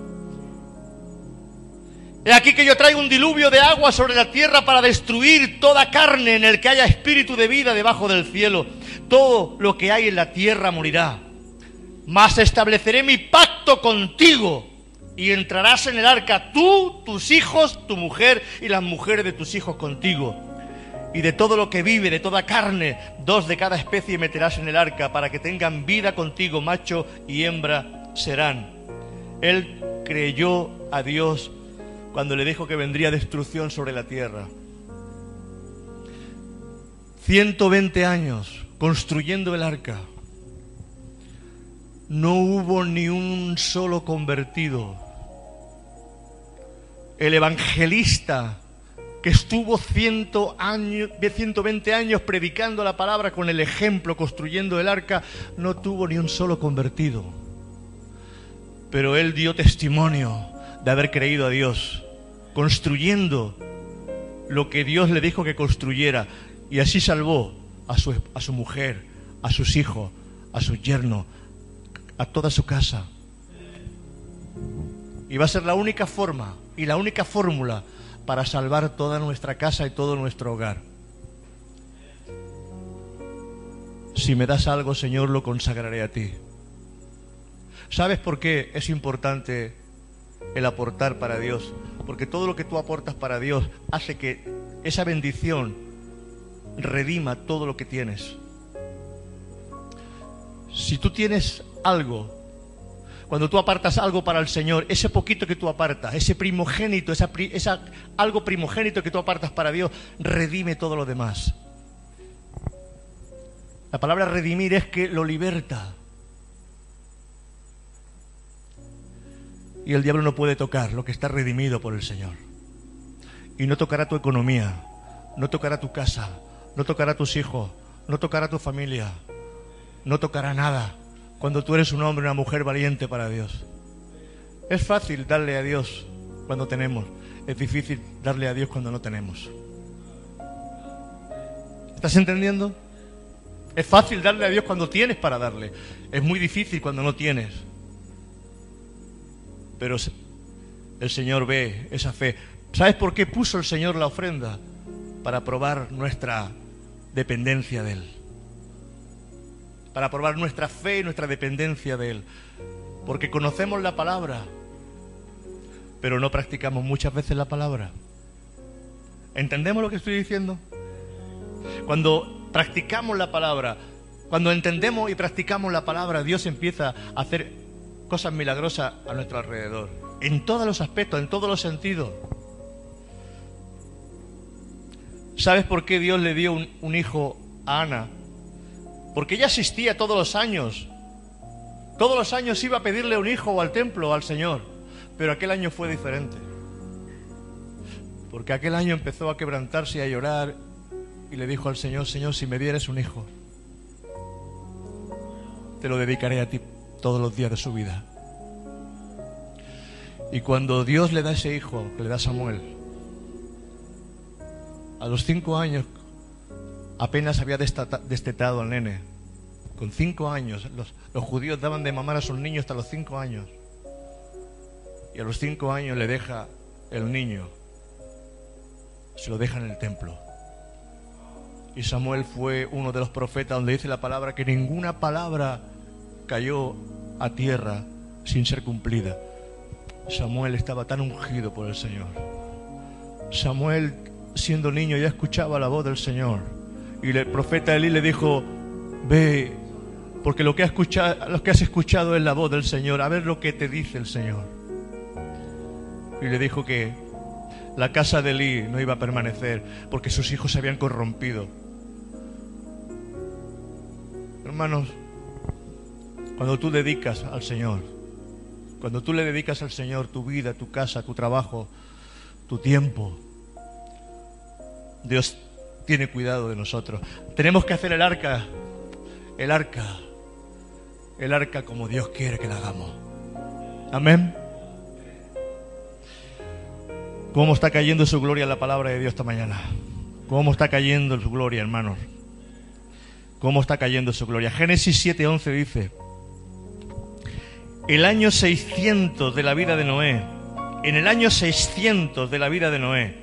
He aquí que yo traigo un diluvio de agua sobre la tierra para destruir toda carne en el que haya espíritu de vida debajo del cielo. Todo lo que hay en la tierra morirá. Mas estableceré mi pacto contigo y entrarás en el arca tú, tus hijos, tu mujer y las mujeres de tus hijos contigo. y de todo lo que vive, de toda carne, dos de cada especie meterás en el arca para que tengan vida contigo, macho y hembra serán. Él creyó a Dios cuando le dijo que vendría destrucción sobre la tierra. 120 años construyendo el arca. No hubo ni un solo convertido. El evangelista que estuvo ciento años, 120 años predicando la palabra con el ejemplo, construyendo el arca, no tuvo ni un solo convertido. Pero él dio testimonio de haber creído a Dios, construyendo lo que Dios le dijo que construyera, y así salvó a su, a su mujer, a sus hijos, a su yerno, a toda su casa. Y va a ser la única forma y la única fórmula para salvar toda nuestra casa y todo nuestro hogar. Si me das algo, Señor, lo consagraré a ti. ¿Sabes por qué es importante el aportar para Dios? Porque todo lo que tú aportas para Dios hace que esa bendición redima todo lo que tienes. Si tú tienes algo cuando tú apartas algo para el Señor, ese poquito que tú apartas, ese primogénito, esa, algo primogénito que tú apartas para Dios, redime todo lo demás. La palabra redimir es que lo liberta. Y el diablo no puede tocar lo que está redimido por el Señor. Y no tocará tu economía, no tocará tu casa, no tocará tus hijos, no tocará tu familia, no tocará nada cuando tú eres un hombre, una mujer valiente para Dios. Es fácil darle a Dios cuando tenemos, es difícil darle a Dios cuando no tenemos. ¿Estás entendiendo? Es fácil darle a Dios cuando tienes para darle, es muy difícil cuando no tienes. Pero el Señor ve esa fe. ¿Sabes por qué puso el Señor la ofrenda? Para probar nuestra dependencia de Él para probar nuestra fe y nuestra dependencia de Él. Porque conocemos la palabra, pero no practicamos muchas veces la palabra. ¿Entendemos lo que estoy diciendo? Cuando practicamos la palabra, cuando entendemos y practicamos la palabra, Dios empieza a hacer cosas milagrosas a nuestro alrededor. En todos los aspectos, en todos los sentidos. ¿Sabes por qué Dios le dio un, hijo a Ana? porque ella asistía todos los años. Todos los años iba a pedirle un hijo al templo al Señor, pero aquel año fue diferente. Porque aquel año empezó a quebrantarse y a llorar y le dijo al Señor, Señor, si me dieres un hijo, te lo dedicaré a ti todos los días de su vida. Y cuando Dios le da ese hijo, que le da Samuel, a los cinco años apenas había destetado al nene. Con cinco años, los, los, judíos daban de mamar a sus niños hasta los cinco años. Y a los cinco años le deja el niño, se lo deja en el templo. Y Samuel fue uno de los profetas donde dice la palabra que ninguna palabra cayó a tierra sin ser cumplida. Samuel estaba tan ungido por el Señor. Samuel, siendo niño, ya escuchaba la voz del Señor y el profeta Elí le dijo, ve, porque lo que, has escuchado, lo que has escuchado es la voz del Señor, a ver lo que te dice el Señor. Y le dijo que la casa de Elí no iba a permanecer porque sus hijos se habían corrompido. Hermanos, cuando tú dedicas al Señor, cuando tú le dedicas al Señor tu vida, tu casa, tu trabajo, tu tiempo, Dios tiene cuidado de nosotros. Tenemos que hacer el arca, el arca, el arca como Dios quiere que la hagamos. Amén. ¿Cómo está cayendo su gloria la palabra de Dios esta mañana? ¿Cómo está cayendo su gloria, hermanos? ¿Cómo está cayendo su gloria? Génesis 7:11 dice, el año 600 de la vida de Noé, en el año 600 de la vida de Noé,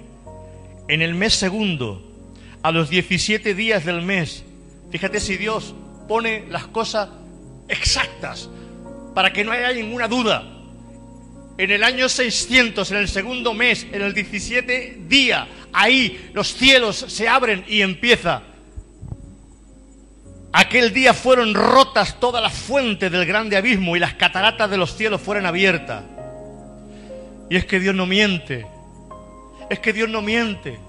en el mes segundo, a los 17 días del mes. Fíjate si Dios pone las cosas exactas para que no haya ninguna duda. En el año 600, en el segundo mes, en el 17 día, ahí los cielos se abren y empieza. Aquel día fueron rotas todas las fuentes del grande abismo y las cataratas de los cielos fueron abiertas. Y es que Dios no miente. Es que Dios no miente.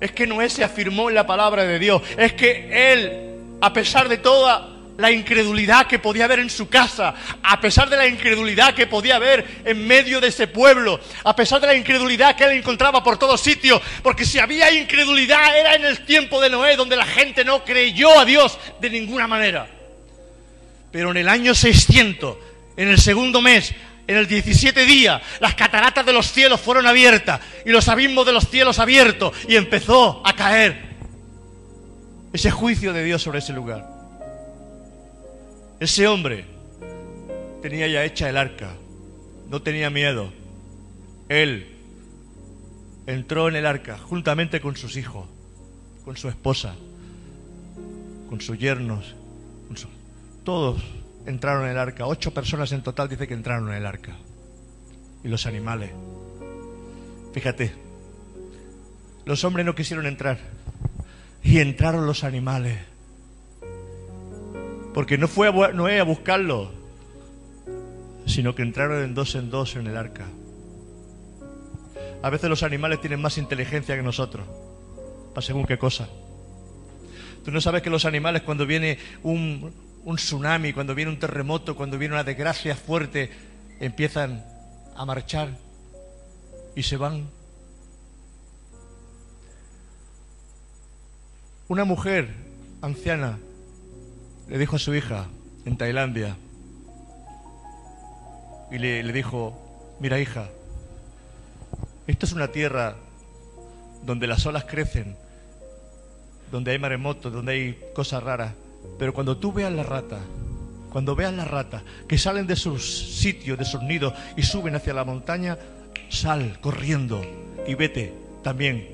Es que Noé se afirmó en la palabra de Dios. Es que Él, a pesar de toda la incredulidad que podía haber en su casa, a pesar de la incredulidad que podía haber en medio de ese pueblo, a pesar de la incredulidad que él encontraba por todos sitios, porque si había incredulidad era en el tiempo de Noé, donde la gente no creyó a Dios de ninguna manera. Pero en el año 600, en el segundo mes, en el 17 día, las cataratas de los cielos fueron abiertas y los abismos de los cielos abiertos y empezó a caer ese juicio de Dios sobre ese lugar. Ese hombre tenía ya hecha el arca, no tenía miedo. Él entró en el arca juntamente con sus hijos, con su esposa, con sus yernos, todos entraron en el arca. Ocho personas en total dice que entraron en el arca. Y los animales. Fíjate, los hombres no quisieron entrar. Y entraron los animales. Porque no fue a Noé a buscarlo, sino que entraron en dos en dos en el arca. A veces los animales tienen más inteligencia que nosotros, para según qué cosa. Tú no sabes que los animales cuando viene un, un tsunami, cuando viene un terremoto, cuando viene una desgracia fuerte, empiezan a marchar y se van. Una mujer anciana le dijo a su hija en Tailandia y le, dijo, mira hija, esta es una tierra donde las olas crecen, donde hay maremotos, donde hay cosas raras, pero cuando tú veas la rata, cuando veas la rata que salen de sus sitios, de sus nidos y suben hacia la montaña, sal corriendo y vete también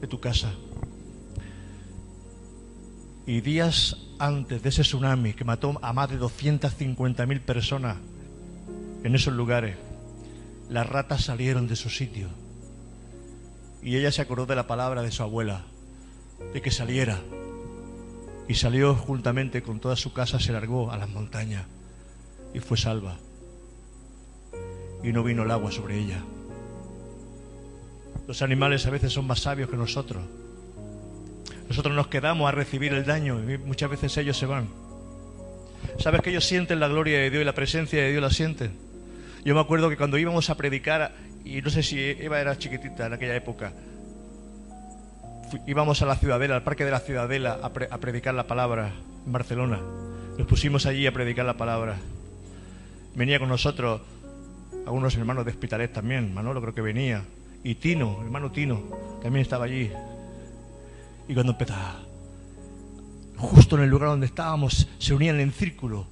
de tu casa. Y días antes de ese tsunami que mató a más de 250.000 personas en esos lugares, las ratas salieron de su sitio. Y ella se acordó de la palabra de su abuela, de que saliera. Y salió juntamente con toda su casa, se largó a las montañas y fue salva. Y no vino el agua sobre ella. Los animales a veces son más sabios que nosotros. Nosotros nos quedamos a recibir el daño y muchas veces ellos se van. ¿Sabes que ellos sienten la gloria de Dios y la presencia de Dios la sienten? Yo me acuerdo que cuando íbamos a predicar, y no sé si Eva era chiquitita en aquella época, íbamos a la ciudadela, al parque de la ciudadela, a, predicar la palabra en Barcelona. Nos pusimos allí a predicar la palabra. Venía con nosotros algunos hermanos de Hospitalet también, Manolo creo que venía, y Tino, hermano Tino, también estaba allí. Y cuando empezaba, justo en el lugar donde estábamos, se unían en círculo,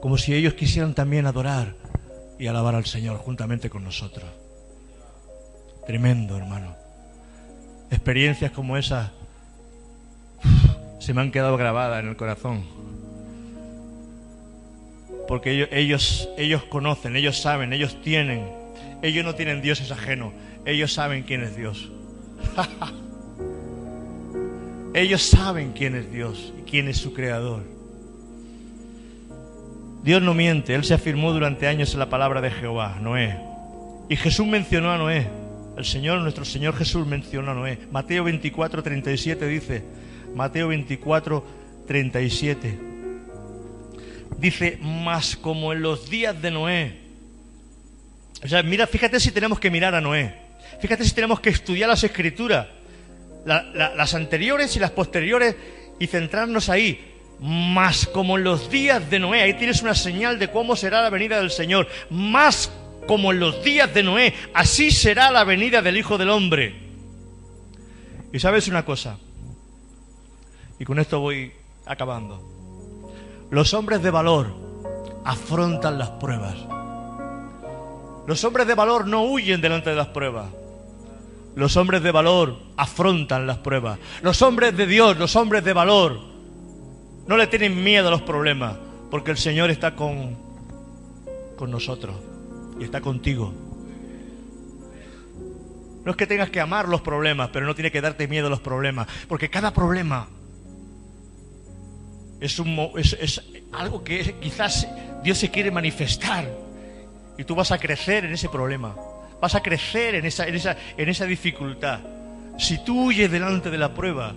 como si ellos quisieran también adorar y alabar al Señor juntamente con nosotros. Tremendo, hermano. Experiencias como esas se me han quedado grabadas en el corazón. Porque ellos, ellos, ellos conocen, ellos saben, ellos tienen. Ellos no tienen dioses ajenos. Ellos saben quién es Dios. Ellos saben quién es Dios y quién es su creador. Dios no miente, Él se afirmó durante años en la palabra de Jehová, Noé. Y Jesús mencionó a Noé. El Señor, nuestro Señor Jesús mencionó a Noé. Mateo 24, 37 dice, Mateo 24, 37. Dice, más como en los días de Noé. O sea, mira, fíjate si tenemos que mirar a Noé. Fíjate si tenemos que estudiar las escrituras, las anteriores y las posteriores, y centrarnos ahí. Más como en los días de Noé, ahí tienes una señal de cómo será la venida del Señor. Más como en los días de Noé, así será la venida del Hijo del Hombre. Y sabes una cosa, y con esto voy acabando. Los hombres de valor afrontan las pruebas. Los hombres de valor no huyen delante de las pruebas. Los hombres de valor afrontan las pruebas. Los hombres de Dios, los hombres de valor, no le tienen miedo a los problemas, porque el Señor está con, con nosotros y está contigo. No es que tengas que amar los problemas, pero no tiene que darte miedo los problemas. Porque cada problema es, un, es, algo que quizás Dios se quiere manifestar. Y tú vas a crecer en ese problema. Vas a crecer en esa, en esa, en esa dificultad. Si tú huyes delante de la prueba,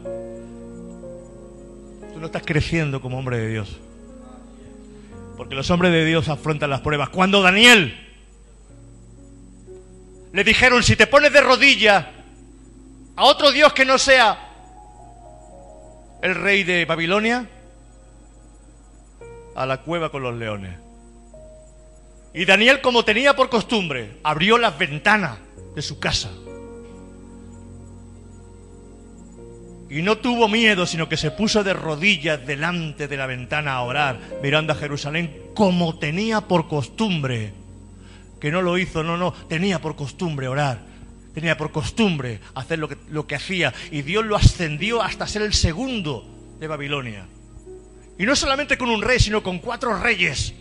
tú no estás creciendo como hombre de Dios. Porque los hombres de Dios afrontan las pruebas. Cuando Daniel le dijeron, si te pones de rodillas a otro Dios que no sea el rey de Babilonia, a la cueva con los leones. Y Daniel, como tenía por costumbre, abrió las ventanas de su casa. Y no tuvo miedo, sino que se puso de rodillas delante de la ventana a orar, mirando a Jerusalén, como tenía por costumbre que no lo hizo, no, no, tenía por costumbre orar, tenía por costumbre hacer lo que, lo que hacía y Dios lo ascendió hasta ser el segundo de Babilonia. Y no solamente con un rey, sino con cuatro reyes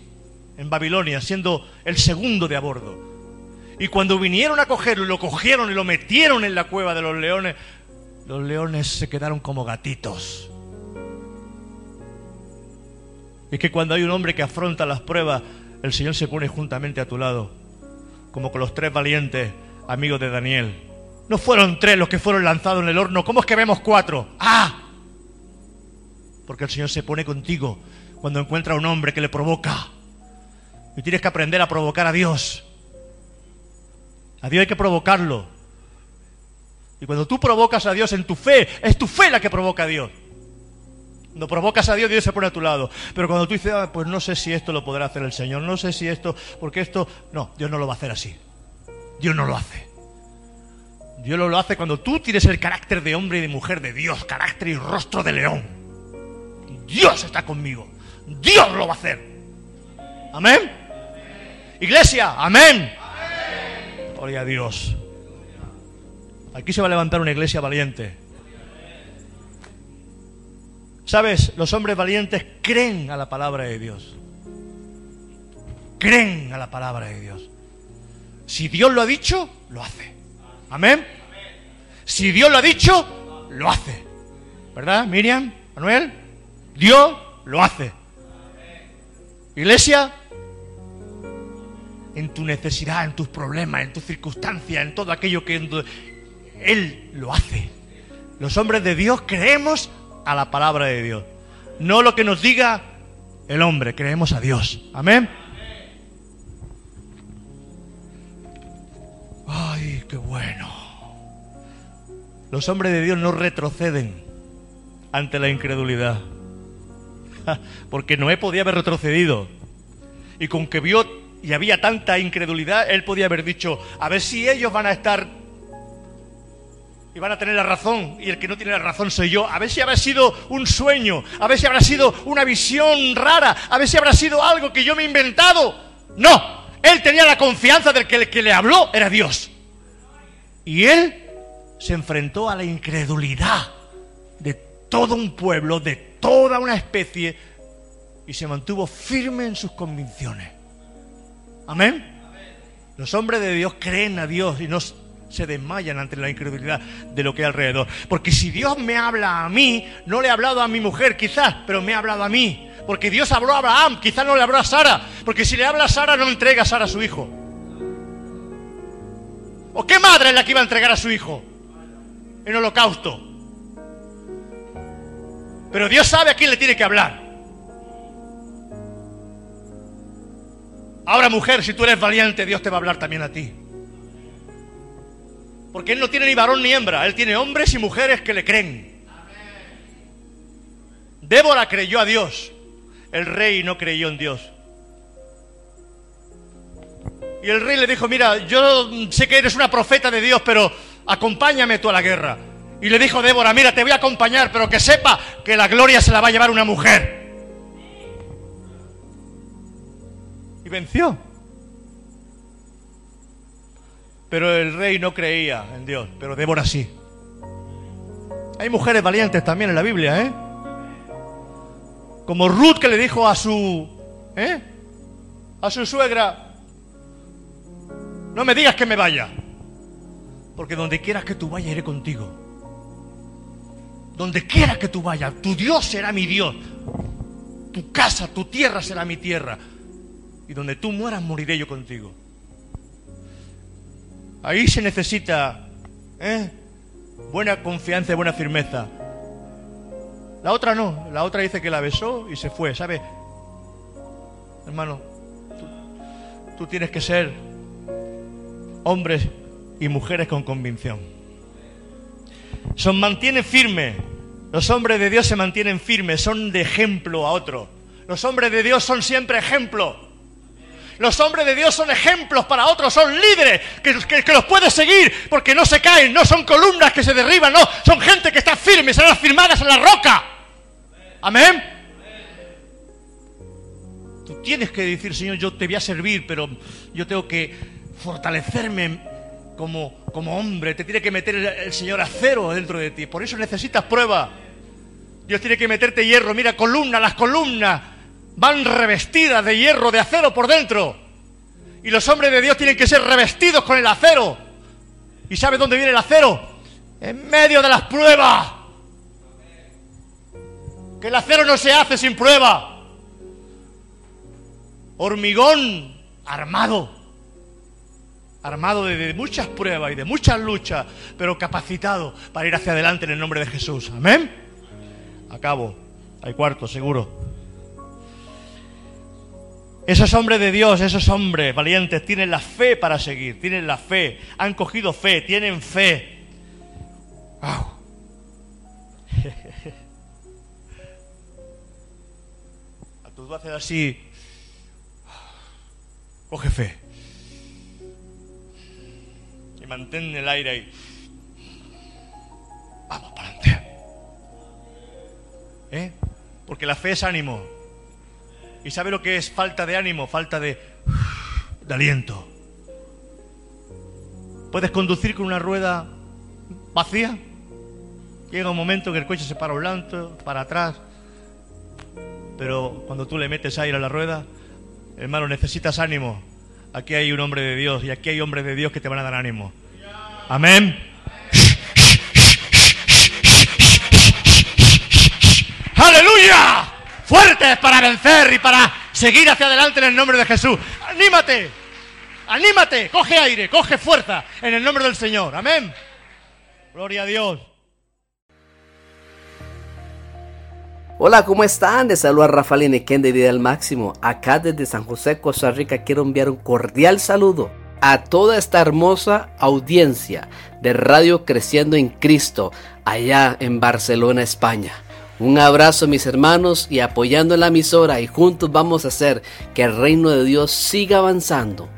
en Babilonia, siendo el segundo de a bordo. Y cuando vinieron a cogerlo lo cogieron y lo metieron en la cueva de los leones, los leones se quedaron como gatitos. Y que cuando hay un hombre que afronta las pruebas, el Señor se pone juntamente a tu lado como con los tres valientes amigos de Daniel. No fueron tres los que fueron lanzados en el horno. ¿Cómo es que vemos cuatro? ¡Ah! Porque el Señor se pone contigo cuando encuentra a un hombre que le provoca. Y tienes que aprender a provocar a Dios. A Dios hay que provocarlo. Y cuando tú provocas a Dios en tu fe, es tu fe la que provoca a Dios. Cuando provocas a Dios, Dios se pone a tu lado. Pero cuando tú dices, ah, pues no sé si esto lo podrá hacer el Señor, no sé si esto, porque esto, no, Dios no lo va a hacer así. Dios no lo hace. Dios lo hace cuando tú tienes el carácter de hombre y de mujer de Dios, carácter y rostro de león. Dios está conmigo. Dios lo va a hacer. Amén. Iglesia, amén. Gloria a Dios. Aquí se va a levantar una iglesia valiente. Sabes, los hombres valientes creen a la palabra de Dios. Creen a la palabra de Dios. Si Dios lo ha dicho, lo hace. Amén. Si Dios lo ha dicho, lo hace. ¿Verdad, Miriam? Manuel? Dios lo hace. Iglesia, en tu necesidad, en tus problemas, en tus circunstancias, en todo aquello que Él lo hace. Los hombres de Dios creemos a la palabra de Dios. No lo que nos diga el hombre, creemos a Dios. Amén. Ay, qué bueno. Los hombres de Dios no retroceden ante la incredulidad. Porque Noé podía haber retrocedido. Y con que vio y había tanta incredulidad, él podía haber dicho, a ver si ellos van a estar y van a tener la razón, y el que no tiene la razón soy yo. A ver si habrá sido un sueño, a ver si habrá sido una visión rara, a ver si habrá sido algo que yo me he inventado. No, él tenía la confianza del que el que le habló era Dios. Y él se enfrentó a la incredulidad de todo un pueblo, de toda una especie, y se mantuvo firme en sus convicciones. Amén. Los hombres de Dios creen a Dios y no se desmayan ante la incredulidad de lo que hay alrededor. Porque si Dios me habla a mí, no le ha hablado a mi mujer quizás, pero me ha hablado a mí. Porque Dios habló a Abraham, quizás no le habló a Sara. Porque si le habla a Sara, no entrega a Sara a su hijo. ¿O qué madre es la que iba a entregar a su hijo en holocausto? Pero Dios sabe a quién le tiene que hablar. Ahora mujer, si tú eres valiente, Dios te va a hablar también a ti. Porque Él no tiene ni varón ni hembra, Él tiene hombres y mujeres que le creen. Débora creyó a Dios, el rey no creyó en Dios. Y el rey le dijo, mira, yo sé que eres una profeta de Dios, pero acompáñame tú a la guerra. Y le dijo Débora, mira, te voy a acompañar, pero que sepa que la gloria se la va a llevar una mujer. Y venció. Pero el rey no creía en Dios, pero Débora sí. Hay mujeres valientes también en la Biblia, ¿eh? Como Ruth que le dijo a su, ¿eh? A su suegra, no me digas que me vaya. Porque donde quieras que tú vayas, iré contigo. Donde quiera que tú vayas, tu Dios será mi Dios. Tu casa, tu tierra será mi tierra. Y donde tú mueras, moriré yo contigo. Ahí se necesita ¿eh? buena confianza y buena firmeza. La otra no, la otra dice que la besó y se fue, ¿sabe? Hermano, tú, tú tienes que ser hombres y mujeres con convicción. Se mantiene firme. Los hombres de Dios se mantienen firmes, son de ejemplo a otro. Los hombres de Dios son siempre ejemplo. Los hombres de Dios son ejemplos para otros, son líderes que, los puedes seguir porque no se caen, no son columnas que se derriban, no, son gente que está firme, serán firmadas en la roca. Amén. Tú tienes que decir, Señor, yo te voy a servir, pero yo tengo que fortalecerme como, como hombre, te tiene que meter el, Señor acero dentro de ti. Por eso necesitas prueba. Dios tiene que meterte hierro. Mira, columnas, las columnas van revestidas de hierro, de acero por dentro. Y los hombres de Dios tienen que ser revestidos con el acero. ¿Y sabe dónde viene el acero? En medio de las pruebas. Que el acero no se hace sin prueba. Hormigón armado armado de, muchas pruebas y de muchas luchas, pero capacitado para ir hacia adelante en el nombre de Jesús. Amén. Acabo. Hay cuarto, seguro. Esos hombres de Dios, esos hombres valientes, tienen la fe para seguir, tienen la fe, han cogido fe, tienen fe. Wow. A tus haces así, coge fe mantén el aire ahí. Vamos para adelante. ¿Eh? Porque la fe es ánimo. ¿Y sabe lo que es falta de ánimo? Falta de, aliento. ¿Puedes conducir con una rueda vacía? Llega un momento que el coche se para un para atrás. Pero cuando tú le metes aire a la rueda, hermano, necesitas ánimo. Aquí hay un hombre de Dios y aquí hay hombres de Dios que te van a dar ánimo. Amén. Aleluya. Fuertes para vencer y para seguir hacia adelante en el nombre de Jesús. Anímate. Anímate. Coge aire, coge fuerza en el nombre del Señor. Amén. Gloria a Dios. Hola, ¿cómo están? Les saluda Rafael Inequén de Vida al Máximo. Acá desde San José, Costa Rica, quiero enviar un cordial saludo a toda esta hermosa audiencia de Radio Creciendo en Cristo, allá en Barcelona, España. Un abrazo mis hermanos y apoyando la emisora y juntos vamos a hacer que el reino de Dios siga avanzando